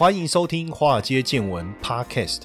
欢迎收听《华尔街见闻》Podcast。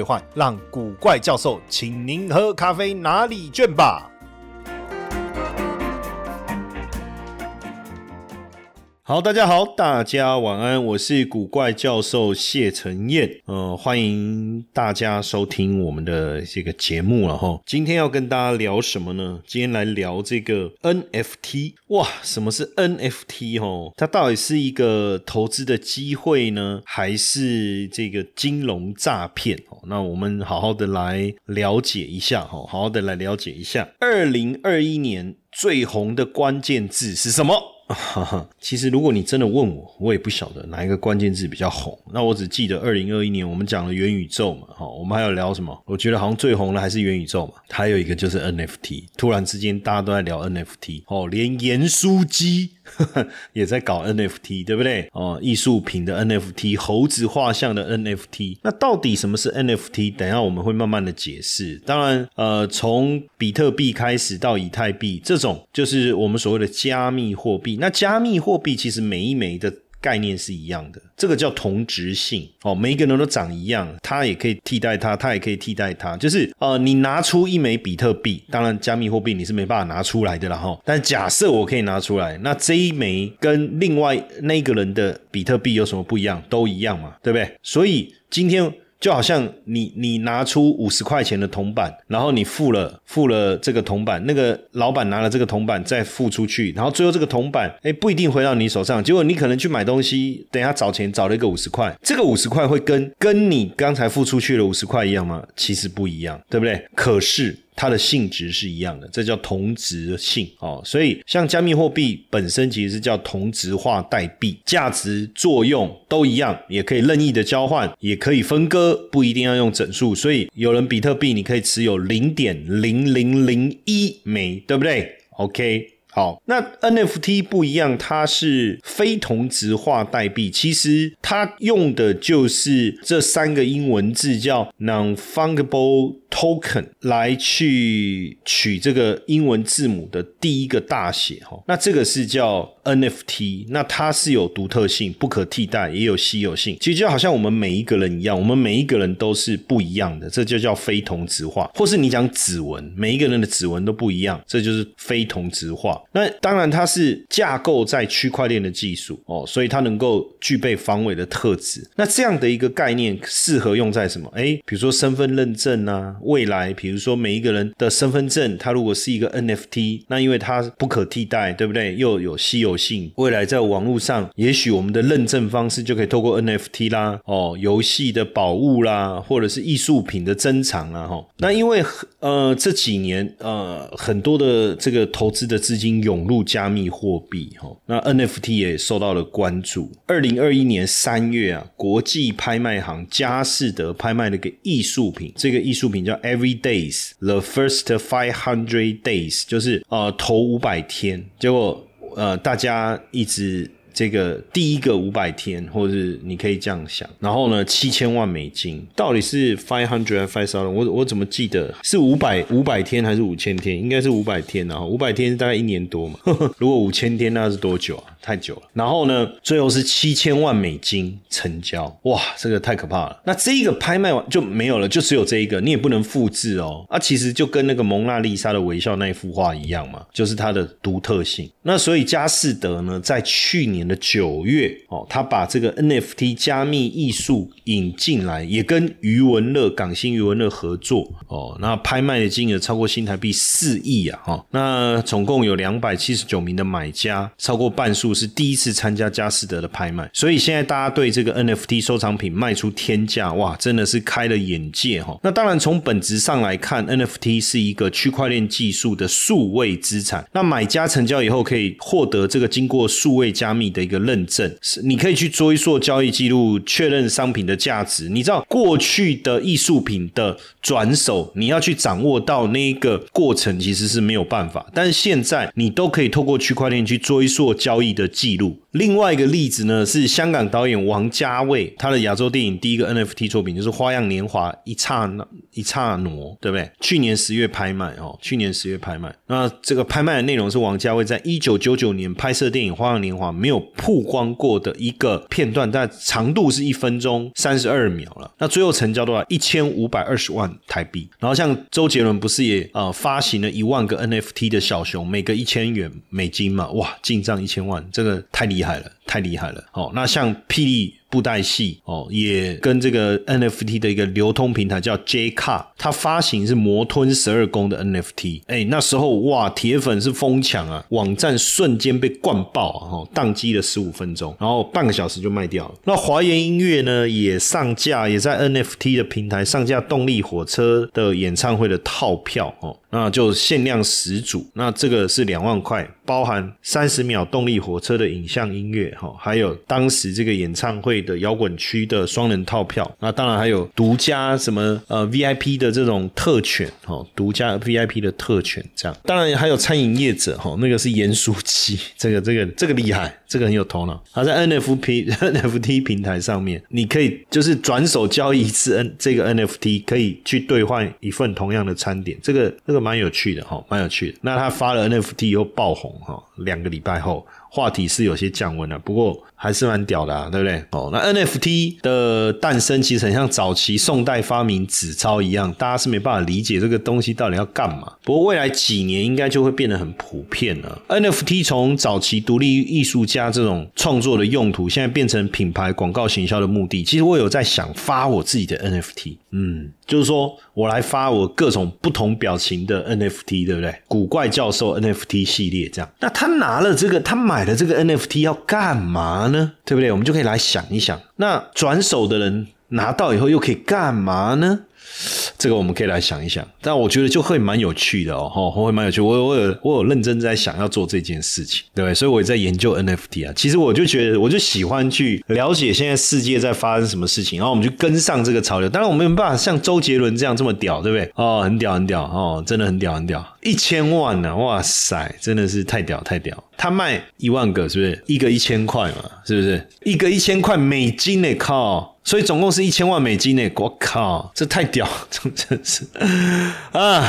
让古怪教授请您喝咖啡拿礼券吧。好，大家好，大家晚安，我是古怪教授谢承彦，呃，欢迎大家收听我们的这个节目了哈。今天要跟大家聊什么呢？今天来聊这个 NFT，哇，什么是 NFT 哦？它到底是一个投资的机会呢，还是这个金融诈骗？哦，那我们好好的来了解一下哈，好好的来了解一下。二零二一年最红的关键字是什么？哈哈，其实如果你真的问我，我也不晓得哪一个关键字比较红。那我只记得二零二一年我们讲了元宇宙嘛，哈，我们还有聊什么？我觉得好像最红的还是元宇宙嘛。还有一个就是 NFT，突然之间大家都在聊 NFT，哦，连盐酥鸡。也在搞 NFT，对不对？哦，艺术品的 NFT，猴子画像的 NFT，那到底什么是 NFT？等下我们会慢慢的解释。当然，呃，从比特币开始到以太币，这种就是我们所谓的加密货币。那加密货币其实每一枚的。概念是一样的，这个叫同质性哦，每一个人都长一样，它也可以替代它，它也可以替代它，就是呃，你拿出一枚比特币，当然加密货币你是没办法拿出来的了哈，但假设我可以拿出来，那这一枚跟另外那个人的比特币有什么不一样？都一样嘛，对不对？所以今天。就好像你你拿出五十块钱的铜板，然后你付了付了这个铜板，那个老板拿了这个铜板再付出去，然后最后这个铜板哎不一定回到你手上，结果你可能去买东西，等一下找钱找了一个五十块，这个五十块会跟跟你刚才付出去的五十块一样吗？其实不一样，对不对？可是。它的性质是一样的，这叫同质性哦。所以像加密货币本身其实是叫同质化代币，价值作用都一样，也可以任意的交换，也可以分割，不一定要用整数。所以有人比特币你可以持有零点零零零一枚，对不对？OK。好，那 NFT 不一样，它是非同质化代币，其实它用的就是这三个英文字叫 non-fungible token 来去取这个英文字母的第一个大写哈，那这个是叫 NFT，那它是有独特性、不可替代，也有稀有性。其实就好像我们每一个人一样，我们每一个人都是不一样的，这就叫非同质化。或是你讲指纹，每一个人的指纹都不一样，这就是非同质化。那当然，它是架构在区块链的技术哦，所以它能够具备防伪的特质。那这样的一个概念适合用在什么？哎，比如说身份认证啊，未来比如说每一个人的身份证，它如果是一个 NFT，那因为它不可替代，对不对？又有稀有性，未来在网络上，也许我们的认证方式就可以透过 NFT 啦，哦，游戏的宝物啦，或者是艺术品的珍藏啊，哈。那因为呃这几年呃很多的这个投资的资金涌入。加密货币哈，那 NFT 也受到了关注。二零二一年三月啊，国际拍卖行佳士得拍卖了个艺术品，这个艺术品叫 Every Days the First Five Hundred Days，就是呃头五百天。结果呃大家一直。这个第一个五百天，或者是你可以这样想，然后呢，七千万美金，到底是 five hundred five thousand？我我怎么记得是五百五百天还是五千天？应该是五百天啊，五百天大概一年多嘛。如果五千天那是多久啊？太久了。然后呢，最后是七千万美金成交，哇，这个太可怕了。那这一个拍卖完就没有了，就只有这一个，你也不能复制哦。啊，其实就跟那个蒙娜丽莎的微笑那一幅画一样嘛，就是它的独特性。那所以佳士得呢，在去年。年的九月哦，他把这个 NFT 加密艺术引进来，也跟余文乐港星余文乐合作哦。那拍卖的金额超过新台币四亿啊！哈，那总共有两百七十九名的买家，超过半数是第一次参加佳士得的拍卖。所以现在大家对这个 NFT 收藏品卖出天价，哇，真的是开了眼界哈。那当然从本质上来看，NFT 是一个区块链技术的数位资产。那买家成交以后可以获得这个经过数位加密。的一个认证，是你可以去追溯交易记录，确认商品的价值。你知道过去的艺术品的转手，你要去掌握到那一个过程，其实是没有办法。但是现在你都可以透过区块链去追溯交易的记录。另外一个例子呢，是香港导演王家卫他的亚洲电影第一个 NFT 作品，就是《花样年华》一刹那一刹那，对不对？去年十月拍卖哦，去年十月拍卖。那这个拍卖的内容是王家卫在一九九九年拍摄电影《花样年华》没有曝光过的一个片段，但长度是一分钟三十二秒了。那最后成交多少？一千五百二十万台币。然后像周杰伦不是也呃发行了一万个 NFT 的小熊，每个一千元美金嘛？哇，进账一千万，这个太厉害厉害了，太厉害了。哦，那像霹雳。布袋戏哦，也跟这个 NFT 的一个流通平台叫 J Car，它发行是魔吞十二宫的 NFT，哎，那时候哇，铁粉是疯抢啊，网站瞬间被灌爆，哦，宕机了十五分钟，然后半个小时就卖掉了。那华研音乐呢，也上架，也在 NFT 的平台上架动力火车的演唱会的套票哦。那就限量十组，那这个是两万块，包含三十秒动力火车的影像音乐哈，还有当时这个演唱会的摇滚区的双人套票，那当然还有独家什么呃 VIP 的这种特权哈，独家 VIP 的特权这样，当然还有餐饮业者哈，那个是盐酥鸡，这个这个这个厉害，这个很有头脑，他在 NFT NFT 平台上面，你可以就是转手交易一次 N 这个 NFT 可以去兑换一份同样的餐点，这个这个。蛮有趣的哈，蛮有趣的。那他发了 NFT 又爆红哈，两个礼拜后话题是有些降温了，不过。还是蛮屌的，啊，对不对？哦，那 NFT 的诞生其实很像早期宋代发明纸钞一样，大家是没办法理解这个东西到底要干嘛。不过未来几年应该就会变得很普遍了。NFT 从早期独立艺术家这种创作的用途，现在变成品牌广告行销的目的。其实我有在想发我自己的 NFT，嗯，就是说我来发我各种不同表情的 NFT，对不对？古怪教授 NFT 系列这样。那他拿了这个，他买买了这个 NFT 要干嘛？呢，对不对？我们就可以来想一想，那转手的人拿到以后又可以干嘛呢？这个我们可以来想一想，但我觉得就会蛮有趣的哦，会蛮有趣。我我有我有认真在想要做这件事情，对所以我也在研究 NFT 啊。其实我就觉得，我就喜欢去了解现在世界在发生什么事情，然后我们就跟上这个潮流。当然，我们没办法像周杰伦这样这么屌，对不对？哦，很屌，很屌哦，真的很屌，很屌，一千万呢！哇塞，真的是太屌，太屌。他卖一万个，是不是一个一千块嘛？是不是一个一千块美金呢？靠！所以总共是一千万美金呢！我靠，这太屌，这真是啊！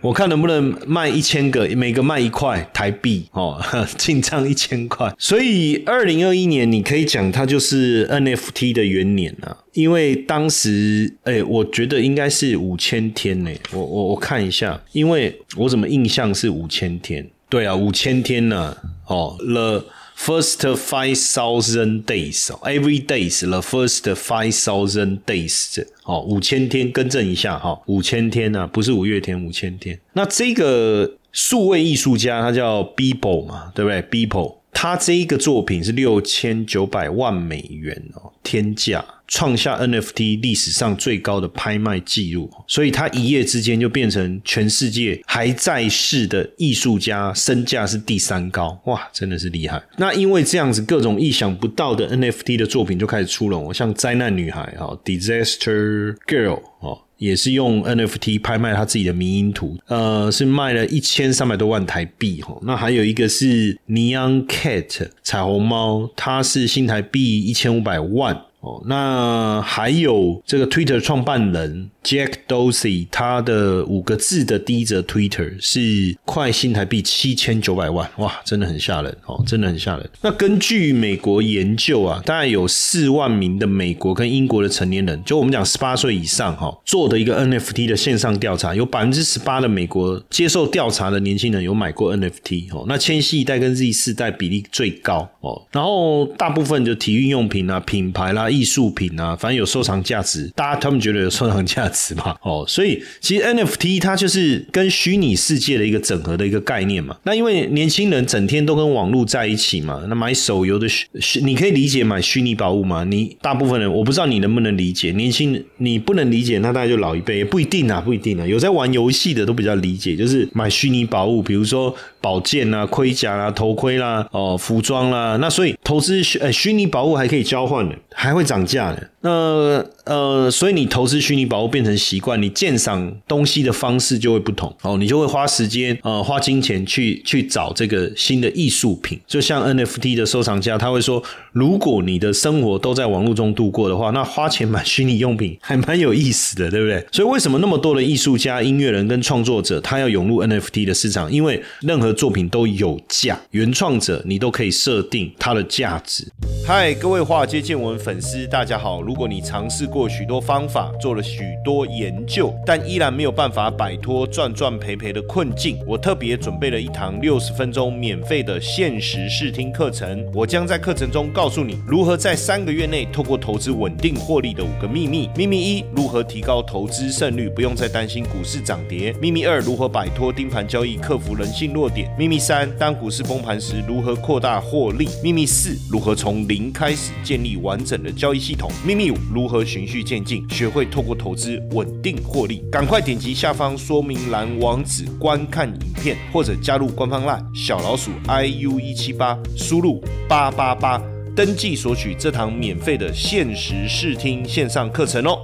我看能不能卖一千个，每个卖一块台币哦，进账一千块。所以二零二一年你可以讲它就是 NFT 的元年啊，因为当时哎，我觉得应该是五千天呢。我我我看一下，因为我怎么印象是五千天？对啊，五千天呢？哦了 first five thousand days，every days the first five thousand days，哦，五千天，更正一下哈，五千天啊，不是五月天，五千天。那这个数位艺术家他叫 Bibo 嘛，对不对？Bibo。他这一个作品是六千九百万美元哦，天价，创下 NFT 历史上最高的拍卖记录，所以他一夜之间就变成全世界还在世的艺术家身价是第三高，哇，真的是厉害。那因为这样子，各种意想不到的 NFT 的作品就开始出笼，像灾难女孩哈，Disaster Girl 哦。也是用 NFT 拍卖他自己的迷因图，呃，是卖了一千三百多万台币哈。那还有一个是 Neon Cat 彩虹猫，它是新台币一千五百万。哦，那还有这个 Twitter 创办人 Jack Dorsey，他的五个字的第一则 Twitter 是快新台币七千九百万，哇，真的很吓人哦，真的很吓人。那根据美国研究啊，大概有四万名的美国跟英国的成年人，就我们讲十八岁以上哈，做的一个 NFT 的线上调查，有百分之十八的美国接受调查的年轻人有买过 NFT 哦。那千禧一代跟 Z 世代比例最高哦，然后大部分就体育用品啊、品牌啦。艺术品啊，反正有收藏价值，大家他们觉得有收藏价值嘛？哦，所以其实 NFT 它就是跟虚拟世界的一个整合的一个概念嘛。那因为年轻人整天都跟网络在一起嘛，那买手游的虚，你可以理解买虚拟宝物吗？你大部分人我不知道你能不能理解，年轻人你不能理解，那大概就老一辈也不一定啊，不一定啊。有在玩游戏的都比较理解，就是买虚拟宝物，比如说宝剑啊、盔甲啦、头盔啦、哦服装啦。那所以投资虚呃虚拟宝物还可以交换的，还会会涨价的。那呃，所以你投资虚拟宝物变成习惯，你鉴赏东西的方式就会不同哦，你就会花时间呃花金钱去去找这个新的艺术品。就像 NFT 的收藏家，他会说，如果你的生活都在网络中度过的话，那花钱买虚拟用品还蛮有意思的，对不对？所以为什么那么多的艺术家、音乐人跟创作者他要涌入 NFT 的市场？因为任何作品都有价，原创者你都可以设定它的价值。嗨，各位华尔街见闻粉丝，大家好。如果你尝试过许多方法，做了许多研究，但依然没有办法摆脱赚赚赔赔的困境，我特别准备了一堂六十分钟免费的限时试听课程。我将在课程中告诉你如何在三个月内透过投资稳定获利的五个秘密。秘密一：如何提高投资胜率，不用再担心股市涨跌。秘密二：如何摆脱盯盘交易，克服人性弱点。秘密三：当股市崩盘时，如何扩大获利。秘密四：如何从零开始建立完整的交易系统。秘密五如何循序渐进，学会透过投资稳定获利？赶快点击下方说明栏网址观看影片，或者加入官方 LINE 小老鼠 iu 一七八，输入八八八登记索取这堂免费的限时试听线上课程哦。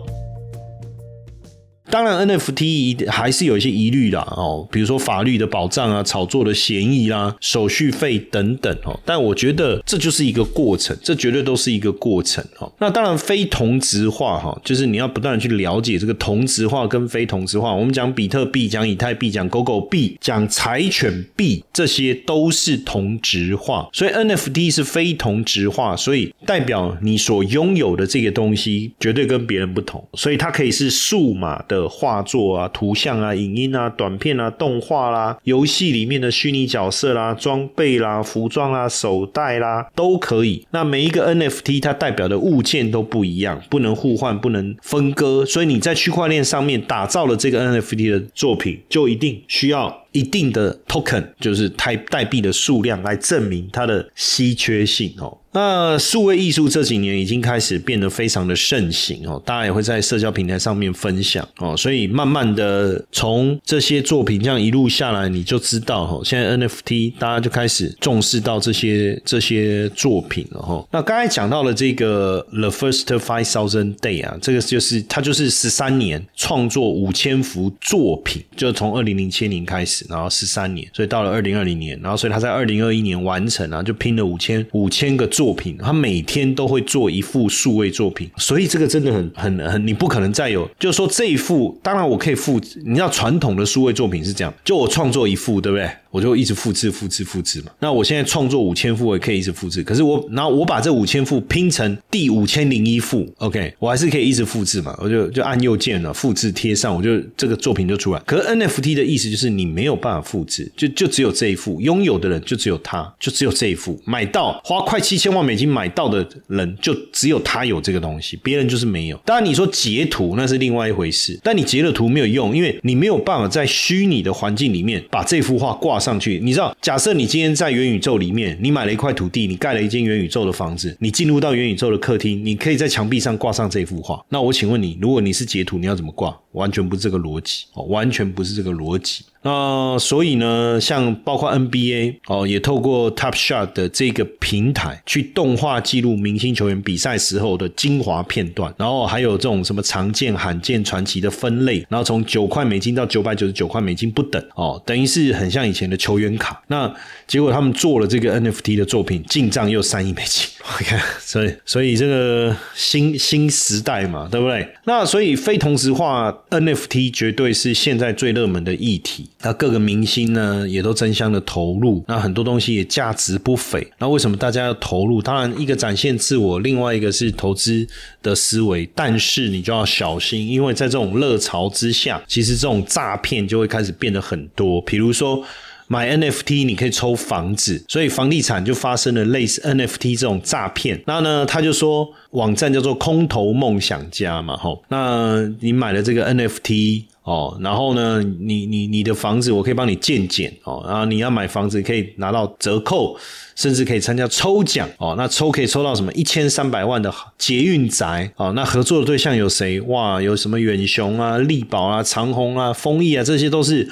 当然，NFT 一还是有一些疑虑啦，哦，比如说法律的保障啊、炒作的嫌疑啦、手续费等等哦。但我觉得这就是一个过程，这绝对都是一个过程哦。那当然，非同质化哈，就是你要不断的去了解这个同质化跟非同质化。我们讲比特币、讲以太币、讲狗狗币、讲柴犬币，这些都是同质化，所以 NFT 是非同质化，所以代表你所拥有的这个东西绝对跟别人不同，所以它可以是数码的。画作啊、图像啊、影音啊、短片啊、动画啦、游戏里面的虚拟角色啦、装备啦、服装啦、手袋啦，都可以。那每一个 NFT 它代表的物件都不一样，不能互换，不能分割。所以你在区块链上面打造了这个 NFT 的作品，就一定需要。一定的 token 就是代代币的数量来证明它的稀缺性哦。那数位艺术这几年已经开始变得非常的盛行哦，大家也会在社交平台上面分享哦，所以慢慢的从这些作品这样一路下来，你就知道哦，现在 NFT 大家就开始重视到这些这些作品了哈。那刚才讲到了这个 The First Five Thousand Day 啊，这个就是它就是十三年创作五千幅作品，就从二零零七年开始然后十三年，所以到了二零二零年，然后所以他在二零二一年完成啊，就拼了五千五千个作品。他每天都会做一幅数位作品，所以这个真的很很很，你不可能再有，就是说这一幅，当然我可以复制。你知道传统的数位作品是这样，就我创作一幅，对不对？我就一直复制、复制、复制嘛。那我现在创作五千幅，我也可以一直复制。可是我，然后我把这五千幅拼成第五千零一幅，OK，我还是可以一直复制嘛。我就就按右键了，复制贴上，我就这个作品就出来。可是 NFT 的意思就是你没有办法复制，就就只有这一幅，拥有的人就只有他，就只有这一幅，买到花快七千万美金买到的人就只有他有这个东西，别人就是没有。当然你说截图那是另外一回事，但你截了图没有用，因为你没有办法在虚拟的环境里面把这幅画挂上上。去，你知道，假设你今天在元宇宙里面，你买了一块土地，你盖了一间元宇宙的房子，你进入到元宇宙的客厅，你可以在墙壁上挂上这幅画。那我请问你，如果你是截图，你要怎么挂？完全不是这个逻辑，哦，完全不是这个逻辑。那所以呢，像包括 NBA 哦，也透过 Top Shot 的这个平台去动画记录明星球员比赛时候的精华片段，然后还有这种什么常见、罕见、传奇的分类，然后从九块美金到九百九十九块美金不等哦，等于是很像以前的球员卡。那结果他们做了这个 NFT 的作品，进账又三亿美金。你看，所以所以这个新新时代嘛，对不对？那所以非同质化 NFT 绝对是现在最热门的议题。那各个明星呢，也都争相的投入，那很多东西也价值不菲。那为什么大家要投入？当然，一个展现自我，另外一个是投资的思维。但是你就要小心，因为在这种热潮之下，其实这种诈骗就会开始变得很多。比如说买 NFT，你可以抽房子，所以房地产就发生了类似 NFT 这种诈骗。那呢，他就说网站叫做空投梦想家嘛，吼，那你买了这个 NFT。哦，然后呢，你你你的房子我可以帮你鉴检哦，然后你要买房子可以拿到折扣，甚至可以参加抽奖哦。那抽可以抽到什么一千三百万的捷运宅哦。那合作的对象有谁？哇，有什么远雄啊、力宝啊、长虹啊、丰益啊，这些都是。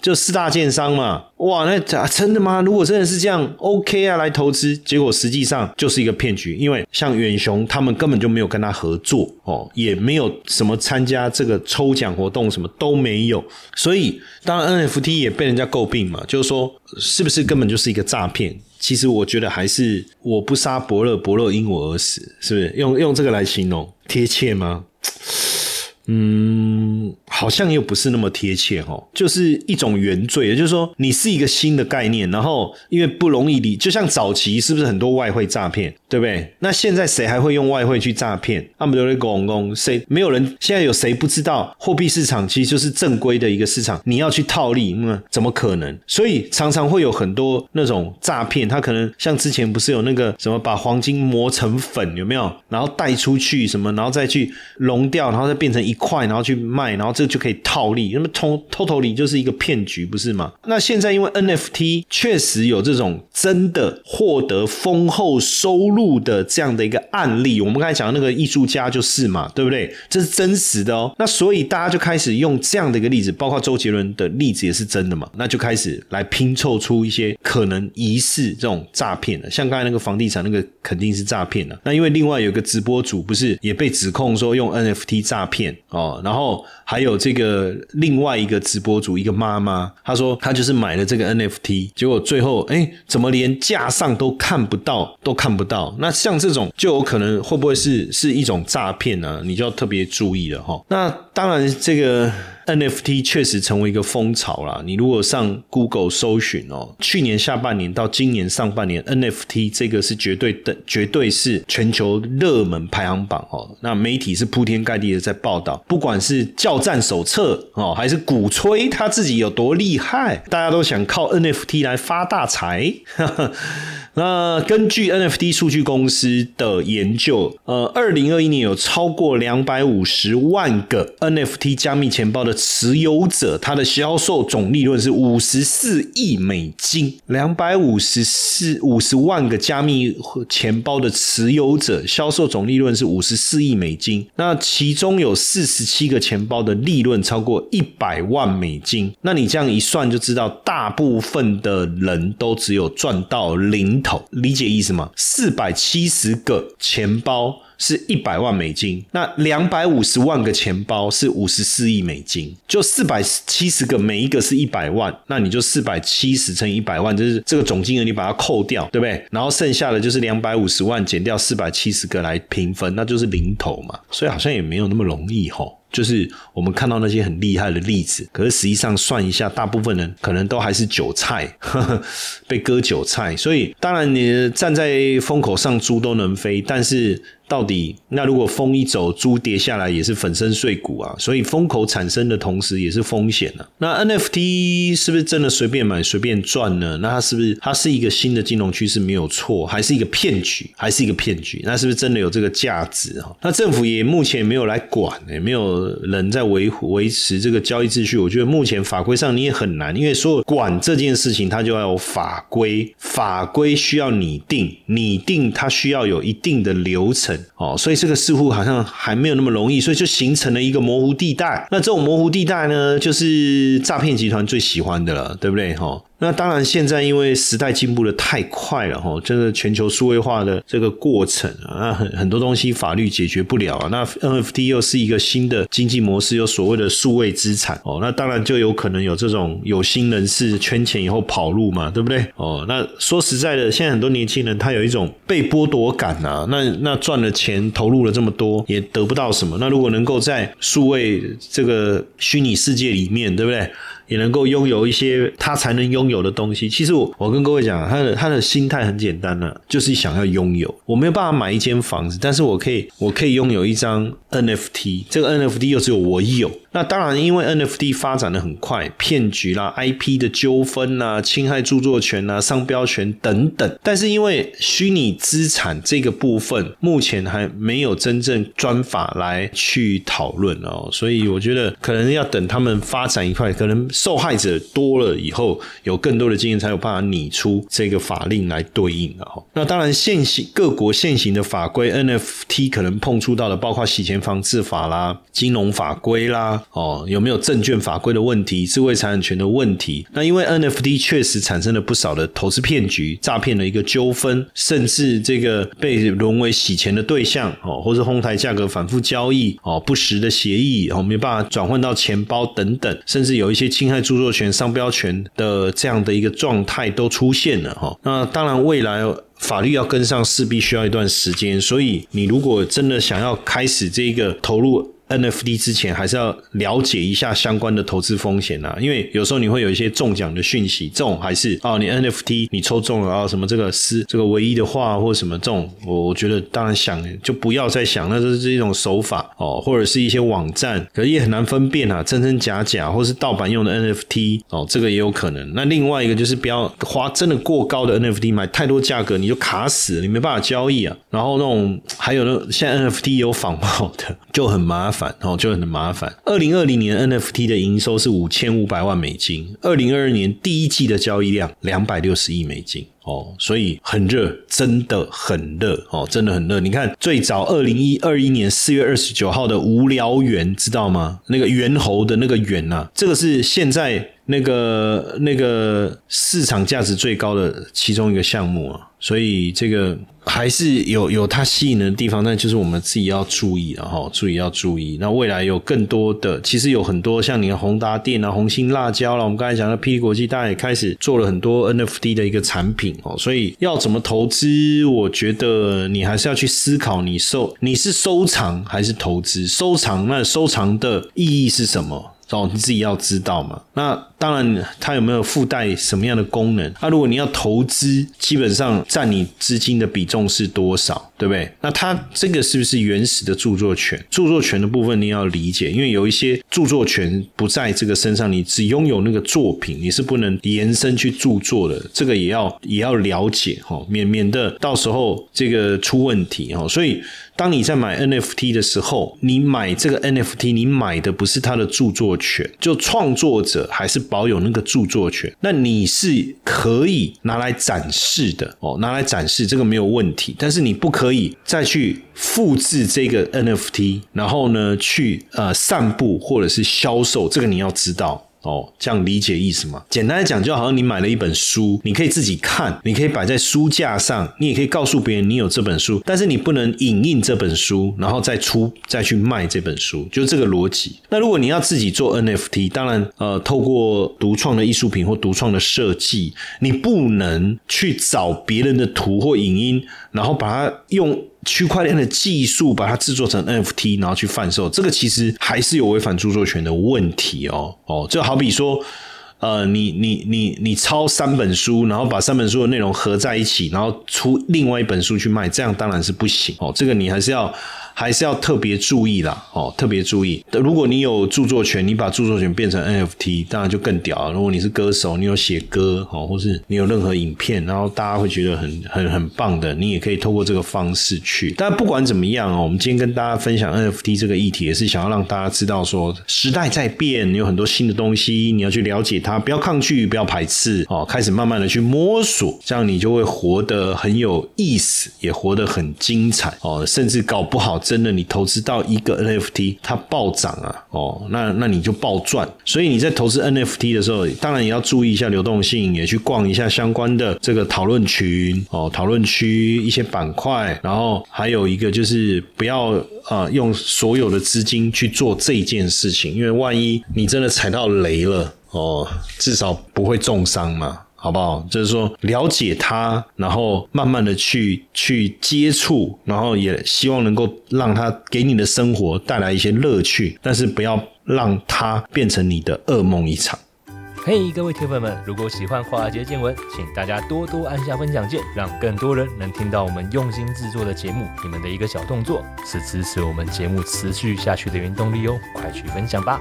就四大建商嘛。哇，那假真的吗？如果真的是这样，OK 啊，来投资。结果实际上就是一个骗局，因为像远雄他们根本就没有跟他合作哦，也没有什么参加这个抽奖活动，什么都没有。所以当然 NFT 也被人家诟病嘛，就是说是不是根本就是一个诈骗？其实我觉得还是我不杀伯乐，伯乐因我而死，是不是？用用这个来形容贴切吗？嗯，好像又不是那么贴切哦，就是一种原罪，也就是说，你是一个新的概念，然后因为不容易理，就像早期是不是很多外汇诈骗，对不对？那现在谁还会用外汇去诈骗？他们都在公公，谁没有人？现在有谁不知道货币市场其实就是正规的一个市场？你要去套利，那怎么可能？所以常常会有很多那种诈骗，他可能像之前不是有那个什么把黄金磨成粉，有没有？然后带出去什么，然后再去熔掉，然后再变成一。块，然后去卖，然后这就可以套利。那么偷偷偷利就是一个骗局，不是吗？那现在因为 NFT 确实有这种真的获得丰厚收入的这样的一个案例，我们刚才讲的那个艺术家就是嘛，对不对？这是真实的哦。那所以大家就开始用这样的一个例子，包括周杰伦的例子也是真的嘛。那就开始来拼凑出一些可能疑似这种诈骗的，像刚才那个房地产那个肯定是诈骗的。那因为另外有个直播主不是也被指控说用 NFT 诈骗。哦，然后还有这个另外一个直播主，一个妈妈，她说她就是买了这个 NFT，结果最后哎，怎么连架上都看不到，都看不到？那像这种就有可能会不会是是一种诈骗呢？你就要特别注意了哈。那当然这个。NFT 确实成为一个风潮啦。你如果上 Google 搜寻哦，去年下半年到今年上半年，NFT 这个是绝对的，绝对是全球热门排行榜哦。那媒体是铺天盖地的在报道，不管是叫战手册哦，还是鼓吹他自己有多厉害，大家都想靠 NFT 来发大财。那根据 NFT 数据公司的研究，呃，二零二一年有超过两百五十万个 NFT 加密钱包的持有者，它的销售总利润是五十四亿美金。两百五十四五十万个加密钱包的持有者，销售总利润是五十四亿美金。那其中有四十七个钱包的利润超过一百万美金。那你这样一算就知道，大部分的人都只有赚到零。头理解意思吗？四百七十个钱包是一百万美金，那两百五十万个钱包是五十四亿美金，就四百七十个，每一个是一百万，那你就四百七十乘一百万，就是这个总金额你把它扣掉，对不对？然后剩下的就是两百五十万减掉四百七十个来平分，那就是零头嘛。所以好像也没有那么容易吼。就是我们看到那些很厉害的例子，可是实际上算一下，大部分人可能都还是韭菜，被割韭菜。所以当然你站在风口上，猪都能飞，但是。到底那如果风一走，猪跌下来也是粉身碎骨啊！所以风口产生的同时也是风险啊。那 NFT 是不是真的随便买随便赚呢？那它是不是它是一个新的金融趋势没有错，还是一个骗局？还是一个骗局？那是不是真的有这个价值哈？那政府也目前没有来管，也没有人在维护维持这个交易秩序。我觉得目前法规上你也很难，因为说管这件事情，它就要有法规，法规需要拟定，拟定它需要有一定的流程。哦，所以这个似乎好像还没有那么容易，所以就形成了一个模糊地带。那这种模糊地带呢，就是诈骗集团最喜欢的了，对不对？哈。那当然，现在因为时代进步的太快了哈，这个全球数位化的这个过程啊，那很很多东西法律解决不了啊。那 NFT 又是一个新的经济模式，有所谓的数位资产哦，那当然就有可能有这种有心人士圈钱以后跑路嘛，对不对？哦，那说实在的，现在很多年轻人他有一种被剥夺感啊，那那赚了钱投入了这么多也得不到什么，那如果能够在数位这个虚拟世界里面，对不对？也能够拥有一些他才能拥有的东西。其实我我跟各位讲，他的他的心态很简单呢，就是想要拥有。我没有办法买一间房子，但是我可以我可以拥有一张 NFT，这个 NFT 又只有我有。那当然，因为 NFT 发展的很快，骗局啦、IP 的纠纷啦、侵害著作权啦、商标权等等。但是因为虚拟资产这个部分，目前还没有真正专法来去讨论哦，所以我觉得可能要等他们发展一块，可能受害者多了以后，有更多的经验，才有办法拟出这个法令来对应的哈。那当然，现行各国现行的法规，NFT 可能碰触到的，包括洗钱防治法啦、金融法规啦。哦，有没有证券法规的问题、智慧财产权的问题？那因为 NFT 确实产生了不少的投资骗局、诈骗的一个纠纷，甚至这个被沦为洗钱的对象哦，或是哄抬价格、反复交易哦、不实的协议哦，没办法转换到钱包等等，甚至有一些侵害著作权、商标权的这样的一个状态都出现了哈。那当然，未来。法律要跟上，势必需要一段时间。所以，你如果真的想要开始这个投入。NFT 之前还是要了解一下相关的投资风险啊，因为有时候你会有一些中奖的讯息，这种还是哦，你 NFT 你抽中了啊，什么这个是这个唯一的话或什么这种，我我觉得当然想就不要再想，那这是一种手法哦，或者是一些网站，可是也很难分辨啊，真真假假或是盗版用的 NFT 哦，这个也有可能。那另外一个就是不要花真的过高的 NFT 买太多价格，你就卡死，你没办法交易啊。然后那种还有那现在 NFT 有仿冒的，就很麻烦。反哦就很麻烦。二零二零年 NFT 的营收是五千五百万美金，二零二二年第一季的交易量两百六十亿美金哦，所以很热，真的很热哦，真的很热。你看最早二零一二一年四月二十九号的无聊猿，知道吗？那个猿猴的那个猿呐，这个是现在那个那个市场价值最高的其中一个项目啊。所以这个还是有有它吸引的地方，但就是我们自己要注意了哈，注意要注意。那未来有更多的，其实有很多像你的宏达电啊、红星辣椒啦，我们刚才讲的 P 国际，大家也开始做了很多 NFT 的一个产品哦。所以要怎么投资，我觉得你还是要去思考，你收你是收藏还是投资？收藏那收藏的意义是什么？哦，你自己要知道嘛。那当然，它有没有附带什么样的功能？那如果你要投资，基本上占你资金的比重是多少，对不对？那它这个是不是原始的著作权？著作权的部分你要理解，因为有一些著作权不在这个身上，你只拥有那个作品，你是不能延伸去著作的。这个也要也要了解哈，免免得到时候这个出问题哈。所以。当你在买 NFT 的时候，你买这个 NFT，你买的不是它的著作权，就创作者还是保有那个著作权，那你是可以拿来展示的哦，拿来展示这个没有问题，但是你不可以再去复制这个 NFT，然后呢去呃散布或者是销售，这个你要知道。哦，这样理解意思吗？简单来讲，就好像你买了一本书，你可以自己看，你可以摆在书架上，你也可以告诉别人你有这本书，但是你不能影印这本书，然后再出再去卖这本书，就这个逻辑。那如果你要自己做 NFT，当然，呃，透过独创的艺术品或独创的设计，你不能去找别人的图或影音，然后把它用。区块链的技术把它制作成 NFT，然后去贩售，这个其实还是有违反著作权的问题哦。哦，就好比说，呃，你你你你抄三本书，然后把三本书的内容合在一起，然后出另外一本书去卖，这样当然是不行哦。这个你还是要。还是要特别注意啦，哦，特别注意。如果你有著作权，你把著作权变成 NFT，当然就更屌了。如果你是歌手，你有写歌，哦，或是你有任何影片，然后大家会觉得很很很棒的，你也可以透过这个方式去。但不管怎么样哦，我们今天跟大家分享 NFT 这个议题，也是想要让大家知道说，时代在变，有很多新的东西，你要去了解它，不要抗拒，不要排斥，哦，开始慢慢的去摸索，这样你就会活得很有意思，也活得很精彩，哦，甚至搞不好。真的，你投资到一个 NFT，它暴涨啊，哦，那那你就暴赚。所以你在投资 NFT 的时候，当然也要注意一下流动性，也去逛一下相关的这个讨论群哦，讨论区一些板块。然后还有一个就是不要啊，用所有的资金去做这件事情，因为万一你真的踩到雷了哦，至少不会重伤嘛。好不好？就是说了解他，然后慢慢的去去接触，然后也希望能够让他给你的生活带来一些乐趣，但是不要让他变成你的噩梦一场。嘿，各位铁粉们，如果喜欢华尔街见闻，请大家多多按下分享键，让更多人能听到我们用心制作的节目。你们的一个小动作，是支持我们节目持续下去的原动力哦，快去分享吧！